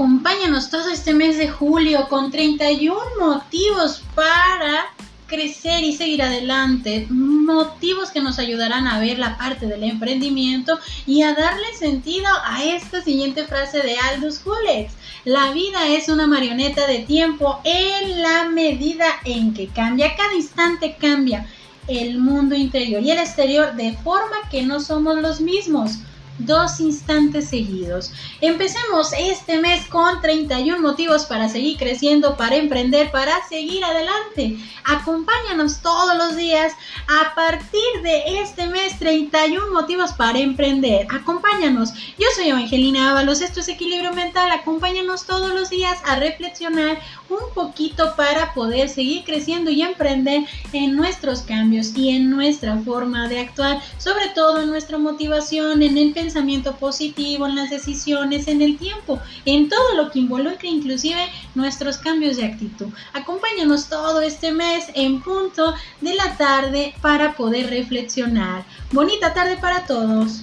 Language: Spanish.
Acompáñanos todo este mes de julio con 31 motivos para crecer y seguir adelante, motivos que nos ayudarán a ver la parte del emprendimiento y a darle sentido a esta siguiente frase de Aldous Huxley. La vida es una marioneta de tiempo en la medida en que cambia, cada instante cambia el mundo interior y el exterior de forma que no somos los mismos dos instantes seguidos. Empecemos este mes con 31 motivos para seguir creciendo, para emprender, para seguir adelante. Acompáñanos todos los días a partir de este 31 motivos para emprender. Acompáñanos. Yo soy Evangelina Ábalos, esto es Equilibrio Mental. Acompáñanos todos los días a reflexionar un poquito para poder seguir creciendo y emprender en nuestros cambios y en nuestra forma de actuar, sobre todo en nuestra motivación, en el pensamiento positivo, en las decisiones, en el tiempo, en todo lo que involucra inclusive nuestros cambios de actitud. Acompáñanos todo este mes en punto de la tarde para poder reflexionar. Bonita tarde para todos.